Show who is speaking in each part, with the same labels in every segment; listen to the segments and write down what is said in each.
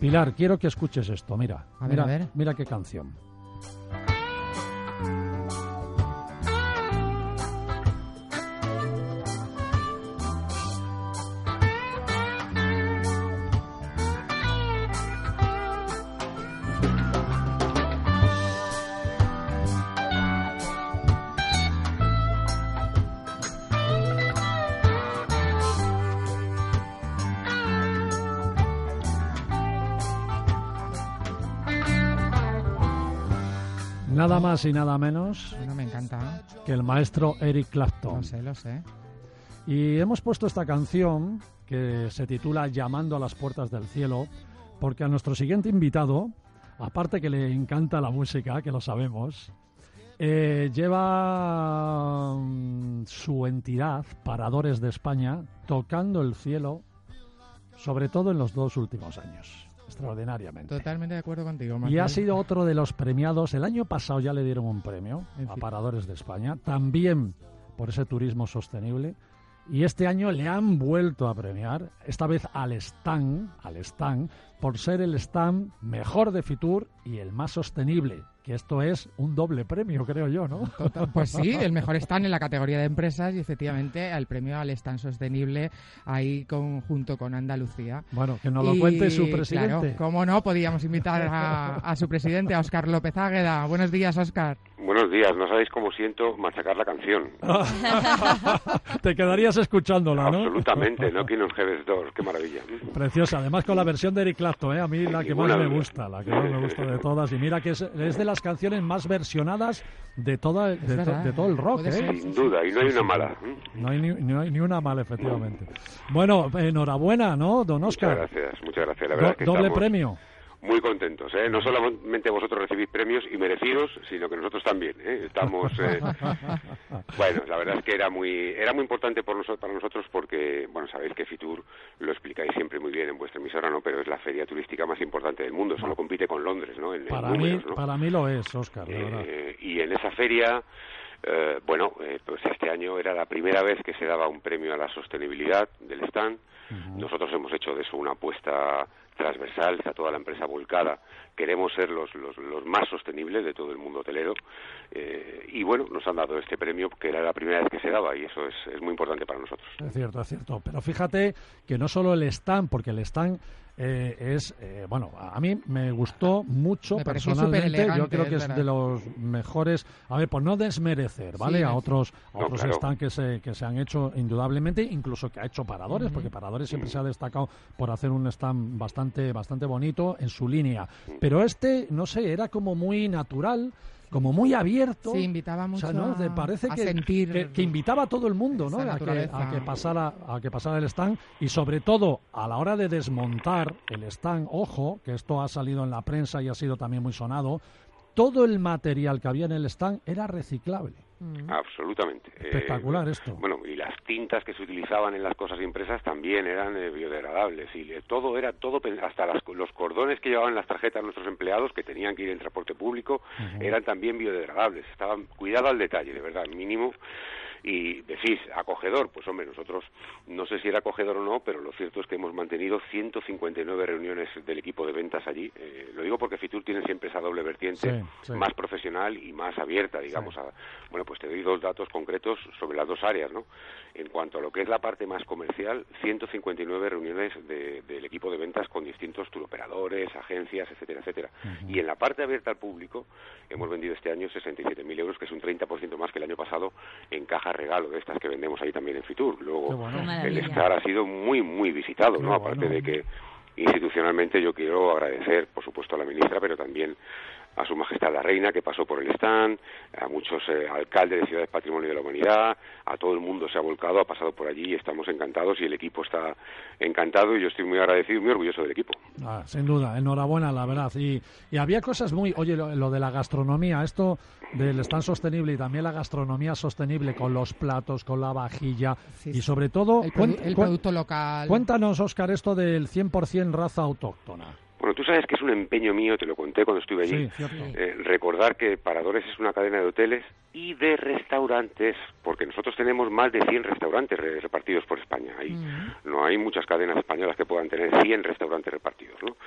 Speaker 1: Pilar, quiero que escuches esto. Mira,
Speaker 2: A ver,
Speaker 1: mira,
Speaker 2: a ver.
Speaker 1: mira qué canción. Nada más y nada menos
Speaker 2: Bueno, me encanta.
Speaker 1: que el maestro Eric Clapton.
Speaker 2: Lo sé, lo sé.
Speaker 1: Y hemos puesto esta canción que se titula Llamando a las puertas del cielo, porque a nuestro siguiente invitado, aparte que le encanta la música, que lo sabemos, eh, lleva mm, su entidad, Paradores de España, tocando el cielo, sobre todo en los dos últimos años, extraordinariamente.
Speaker 2: Totalmente de acuerdo contigo,
Speaker 1: Y ha sido otro de los premiados. El año pasado ya le dieron un premio
Speaker 2: En
Speaker 1: a
Speaker 2: fin.
Speaker 1: Paradores de España, también por ese turismo sostenible. Y este año le han vuelto a premiar, esta vez al stand, al stand, por ser el stand mejor de Fitur y el más sostenible, que esto es un doble premio, creo yo, ¿no?
Speaker 2: Total- Pues sí, el mejor stand en la categoría de empresas y efectivamente el premio al stand sostenible ahí con, junto con Andalucía.
Speaker 1: Bueno, que nos lo
Speaker 2: Y,
Speaker 1: cuente su
Speaker 2: Claro,
Speaker 1: presidente.
Speaker 2: cómo no, podíamos invitar a, a su presidente, a Óscar López Águeda. Buenos días, Óscar.
Speaker 3: Buenos días, no sabéis cómo siento machacar la canción.
Speaker 1: Te quedarías escuchándola, ¿no?
Speaker 3: Absolutamente, no King of Heaven 2, qué maravilla.
Speaker 1: Preciosa, además con la versión de Eric Clapton, ¿eh? a mí la que más me
Speaker 3: duda.
Speaker 1: gusta, la que más me gusta de todas. Y mira que es, es de las canciones más versionadas de, toda, de, to- de todo el rock. ¿eh?
Speaker 3: Sin duda, y no hay una mala.
Speaker 1: No, hay ni, no hay ni una mala, efectivamente. Bueno, enhorabuena, ¿no, don
Speaker 3: Muchas
Speaker 1: Oscar?
Speaker 3: gracias, muchas gracias. La
Speaker 1: Do-
Speaker 3: verdad es que
Speaker 1: doble
Speaker 3: estamos
Speaker 1: premio.
Speaker 3: Muy contentos. ¿eh? No solamente vosotros recibís premios y merecidos, sino que nosotros también. ¿eh? Estamos. eh, Bueno, la verdad es que era muy era muy importante por noso- para nosotros porque, bueno, sabéis que Fitur lo explicáis siempre muy bien en vuestra emisora, ¿no? Pero es la feria turística más importante del mundo. Solo compite con Londres, ¿no? En, en
Speaker 1: Para mí,
Speaker 3: números, ¿no?
Speaker 1: para mí lo es, Oscar, de verdad.
Speaker 3: Eh, y en esa feria, eh, bueno, eh, pues este año era la primera vez que se daba un premio a la sostenibilidad del stand. Nosotros hemos hecho de eso una apuesta transversal, está toda la empresa volcada. Queremos ser los, los, los más sostenibles de todo el mundo hotelero. eh, y bueno, nos han dado este premio que era la primera vez que se daba y eso es, es muy importante para nosotros.
Speaker 1: Es cierto, es cierto. Pero fíjate que no solo el stand, porque el stand eh, es, eh, bueno, a mí me gustó mucho
Speaker 2: Me
Speaker 1: personalmente. Yo creo que
Speaker 2: es
Speaker 1: de los mejores, a ver, por no desmerecer, ¿vale?
Speaker 2: Sí,
Speaker 1: a otros, a
Speaker 3: No,
Speaker 1: otros
Speaker 3: claro.
Speaker 1: stands que se, que se han hecho indudablemente, incluso que ha hecho Paradores, porque Paradores siempre se ha destacado por hacer un stand bastante, bastante bonito en su línea. Pero este, no sé, era como muy natural. Como muy abierto.
Speaker 2: Sí, invitaba
Speaker 1: O
Speaker 2: mucho
Speaker 1: sea, ¿no? Te parece
Speaker 2: a
Speaker 1: que,
Speaker 2: sentir
Speaker 1: que, que invitaba a todo el mundo, ¿no? A que, a que pasara, a que pasara el stand y sobre todo a la hora de desmontar el stand, ojo, que esto ha salido en la prensa y ha sido también muy sonado, todo el material que había en el stand era reciclable.
Speaker 3: Absolutamente. Eh,
Speaker 1: Espectacular esto.
Speaker 3: Bueno, y las tintas que se utilizaban en las cosas impresas también eran eh, biodegradables y eh, todo era todo hasta las- los cordones que llevaban las tarjetas nuestros empleados que tenían que ir en transporte público eran también biodegradables. Estaban cuidado al detalle, de verdad, mínimo. Y decís, acogedor, pues hombre, nosotros no sé si era acogedor o no, pero lo cierto es que hemos mantenido 159 reuniones del equipo de ventas allí. Eh, lo digo porque Fitur tiene siempre esa doble vertiente,
Speaker 1: Sí, sí.
Speaker 3: más profesional y más abierta, digamos. A, bueno, pues te doy dos datos concretos sobre las dos áreas, ¿no? En cuanto a lo que es la parte más comercial, 159 reuniones de- del equipo de ventas con distintos turoperadores, agencias, etcétera, etcétera. Y en la parte abierta al público, hemos vendido este año 67.000 euros, que es un 30% más que el año pasado en caja regalo de estas que vendemos ahí también en Fitur. Luego,
Speaker 1: bueno.
Speaker 3: El estar ha sido muy, muy visitado,
Speaker 1: Qué
Speaker 3: ¿no? Aparte de que institucionalmente yo quiero agradecer, por supuesto, a la ministra, pero también a Su Majestad la Reina que pasó por el stand, a muchos eh, alcaldes de ciudades patrimonio de la humanidad, a todo el mundo se ha volcado, ha pasado por allí y estamos encantados y el equipo está encantado y yo estoy muy agradecido y muy orgulloso del equipo.
Speaker 1: Ah, sin duda, enhorabuena, la verdad. Y, y había cosas muy, oye, lo, de la gastronomía, esto del stand sostenible y también la gastronomía sostenible con los platos, con la vajilla y sobre todo
Speaker 2: el, producto local.
Speaker 1: Cuéntanos, Oscar, esto del 100% raza autóctona.
Speaker 3: Tú sabes que es un empeño mío, te lo conté cuando estuve allí, eh, recordar que Paradores es una cadena de hoteles y de restaurantes, porque nosotros tenemos más de 100 restaurantes repartidos por España. Ahí no hay muchas cadenas españolas que puedan tener 100 restaurantes repartidos, ¿no?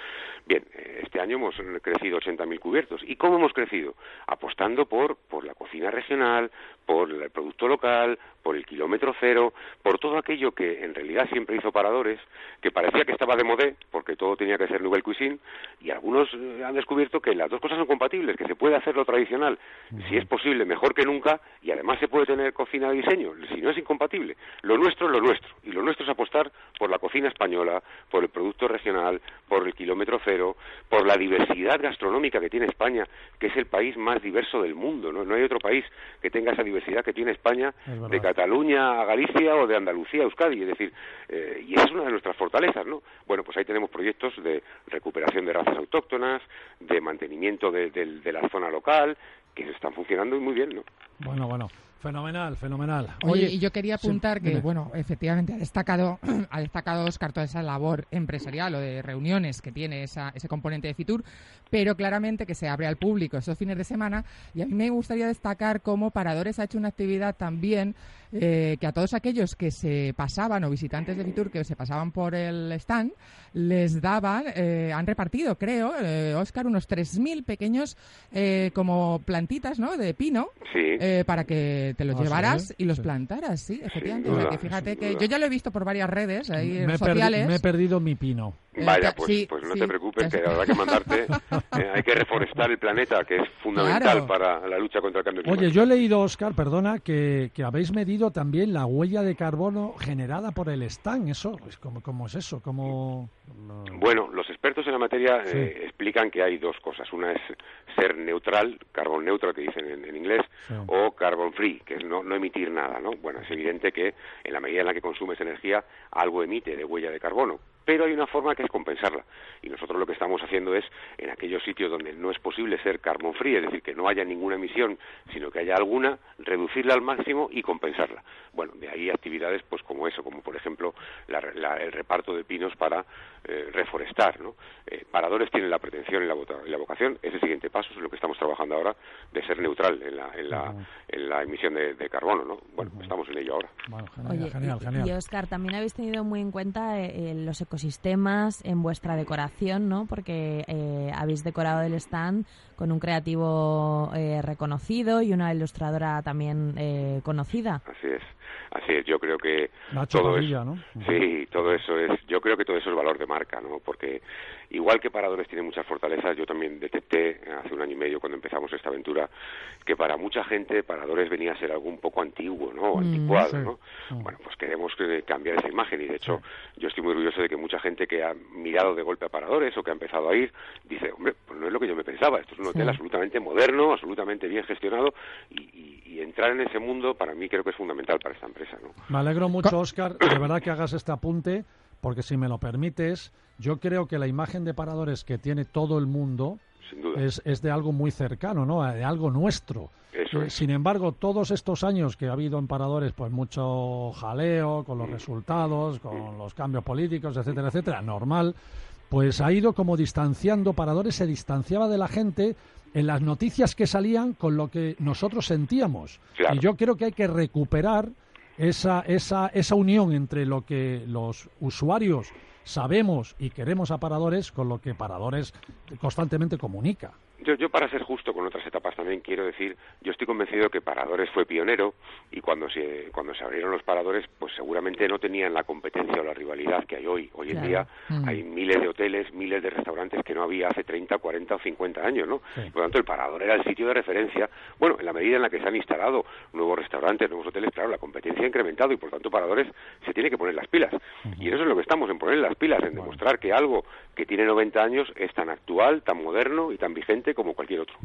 Speaker 3: Bien, eh, este año hemos crecido 80.000 cubiertos. ¿Y cómo hemos crecido? Apostando por, por la cocina regional, por el producto local, por el kilómetro cero, por todo aquello que en realidad siempre hizo Paradores, que parecía que estaba de modé, porque todo tenía que ser Nouvelle Cuisine, y algunos eh, han descubierto que las dos cosas son compatibles, que se puede hacer lo tradicional, si es posible, mejor que nunca, y además se puede tener cocina de diseño, si no es incompatible. Lo nuestro es lo nuestro, y lo nuestro es apostar por la cocina española, por el producto regional, por el kilómetro cero, por la diversidad gastronómica que tiene España, que es el país más diverso del mundo, no, no hay otro país que tenga esa diversidad que tiene España de Cataluña a Galicia o de Andalucía a Euskadi, es decir, eh, y esa es una de nuestras fortalezas, ¿no? Bueno, pues ahí tenemos proyectos de recuperación de razas autóctonas, de mantenimiento de, de la zona local, que están funcionando muy bien, ¿no?
Speaker 1: Bueno, bueno. Fenomenal, fenomenal.
Speaker 2: Oye, y yo quería apuntar que, bueno, efectivamente ha destacado, ha destacado Oscar toda esa labor empresarial o de reuniones que tiene esa, ese componente de Fitur, pero claramente que se abre al público esos fines de semana. Y a mí me gustaría destacar cómo Paradores ha hecho una actividad también eh, que a todos aquellos que se pasaban o visitantes de Fitur que se pasaban por el stand les daban, eh, han repartido, creo, eh, Oscar, unos 3.000 pequeños como plantitas, ¿no? De pino, para que te los ah, llevaras y los plantaras, sí, efectivamente. fíjate que yo ya lo he visto por varias redes ahí sociales.
Speaker 1: me he perdido mi pino.
Speaker 3: Vaya, pues, pues no te preocupes, que habrá que mandarte. hay que reforestar el planeta, que es fundamental para la lucha contra el cambio climático.
Speaker 1: Oye, yo he leído, Oscar, perdona, que, que habéis medido también la huella de carbono generada por el stand. ¿Eso? Pues, ¿cómo, ¿Cómo es eso? ¿Cómo...
Speaker 3: Bueno, los expertos en la materia eh, explican que hay dos cosas. Una es ser neutral, carbon neutral que dicen en, inglés, o carbon free, que es no, no emitir nada. ¿no? Bueno, es evidente que en la medida en la que consumes energía, algo emite de huella de carbono pero hay una forma que es compensarla. Y nosotros lo que estamos haciendo es, en aquellos sitios donde no es posible ser carbon free, es decir, que no haya ninguna emisión, sino que haya alguna, reducirla al máximo y compensarla. Bueno, de ahí actividades pues como eso, como por ejemplo el reparto de pinos para eh, reforestar. ¿no? Eh, Paradores tienen la pretensión y la, vocación, ese siguiente paso es lo que estamos trabajando ahora, de ser neutral en la, en la, en la emisión de, carbono. ¿no? Bueno, estamos en ello ahora.
Speaker 4: genial, genial, y, Oscar, también habéis tenido muy en cuenta eh, los ecosistemas en vuestra decoración, ¿no? Porque eh, habéis decorado el stand con un creativo eh, reconocido y una ilustradora también eh, conocida.
Speaker 3: Así es. Así es, yo creo que todo eso,
Speaker 1: ¿no?
Speaker 3: Sí, todo eso es, yo creo que todo eso es valor de marca, ¿no? Porque igual que Paradores tiene muchas fortalezas, yo también detecté hace un año y medio cuando empezamos esta aventura que para mucha gente Paradores venía a ser algo un poco antiguo, ¿no? Mm, anticuado, ¿no? Bueno, pues queremos cambiar esa imagen y de hecho yo estoy muy orgulloso de que mucha gente que ha mirado de golpe a Paradores o que ha empezado a ir dice, hombre, pues no es lo que yo me pensaba, esto es un hotel absolutamente moderno, absolutamente bien gestionado y, entrar en ese mundo para mí creo que es fundamental para esta empresa. ¿no?
Speaker 1: Me alegro mucho, Oscar, de verdad que hagas este apunte, porque si me lo permites, yo creo que la imagen de paradores que tiene todo el mundo Es, es, de algo muy cercano, ¿no? De algo nuestro.
Speaker 3: Eh,
Speaker 1: sin embargo, todos estos años que ha habido en paradores, pues mucho jaleo con los mm. resultados, con los cambios políticos, etcétera, etcétera, normal, pues ha ido como distanciando, Paradores se distanciaba de la gente en las noticias que salían con lo que nosotros sentíamos. Y yo creo que hay que recuperar esa, esa, esa unión entre lo que los usuarios sabemos y queremos a Paradores con lo que Paradores constantemente comunica.
Speaker 3: Yo, yo, para ser justo con otras etapas también quiero decir, yo estoy convencido que Paradores fue pionero y cuando se, cuando se abrieron los paradores, pues seguramente no tenían la competencia o la rivalidad que hay hoy. Hoy en día mm. hay miles de hoteles, miles de restaurantes que no había hace 30, 40 o 50 años, ¿no? Por lo tanto, el Parador era el sitio de referencia. Bueno, en la medida en la que se han instalado nuevos restaurantes, nuevos hoteles, claro, la competencia ha incrementado y por tanto Paradores se tiene que poner las pilas. Y eso es lo que estamos, en poner las pilas, en demostrar que algo que tiene 90 años es tan actual, tan moderno y tan vigente como cualquier otro.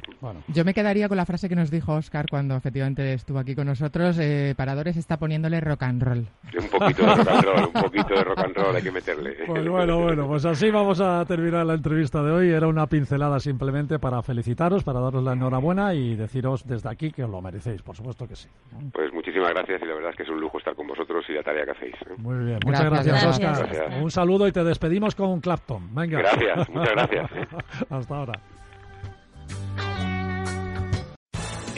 Speaker 2: Yo me quedaría con la frase que nos dijo Oscar cuando efectivamente estuvo aquí con nosotros. Eh, Paradores está poniéndole rock and roll.
Speaker 3: Un poquito de rock and roll, un poquito de rock and roll hay que meterle.
Speaker 1: Pues bueno, bueno, pues así vamos a terminar la entrevista de hoy. Era una pincelada simplemente para felicitaros, para daros la enhorabuena y deciros desde aquí que os lo merecéis, por supuesto que sí.
Speaker 3: Pues muchísimas gracias y la verdad es que es un lujo estar con vosotros y la tarea que hacéis. ¿eh?
Speaker 1: Muy bien, muchas gracias, Oscar. Un saludo y te despedimos con Clapton. Venga.
Speaker 3: Gracias, muchas gracias. ¿eh?
Speaker 1: Hasta ahora.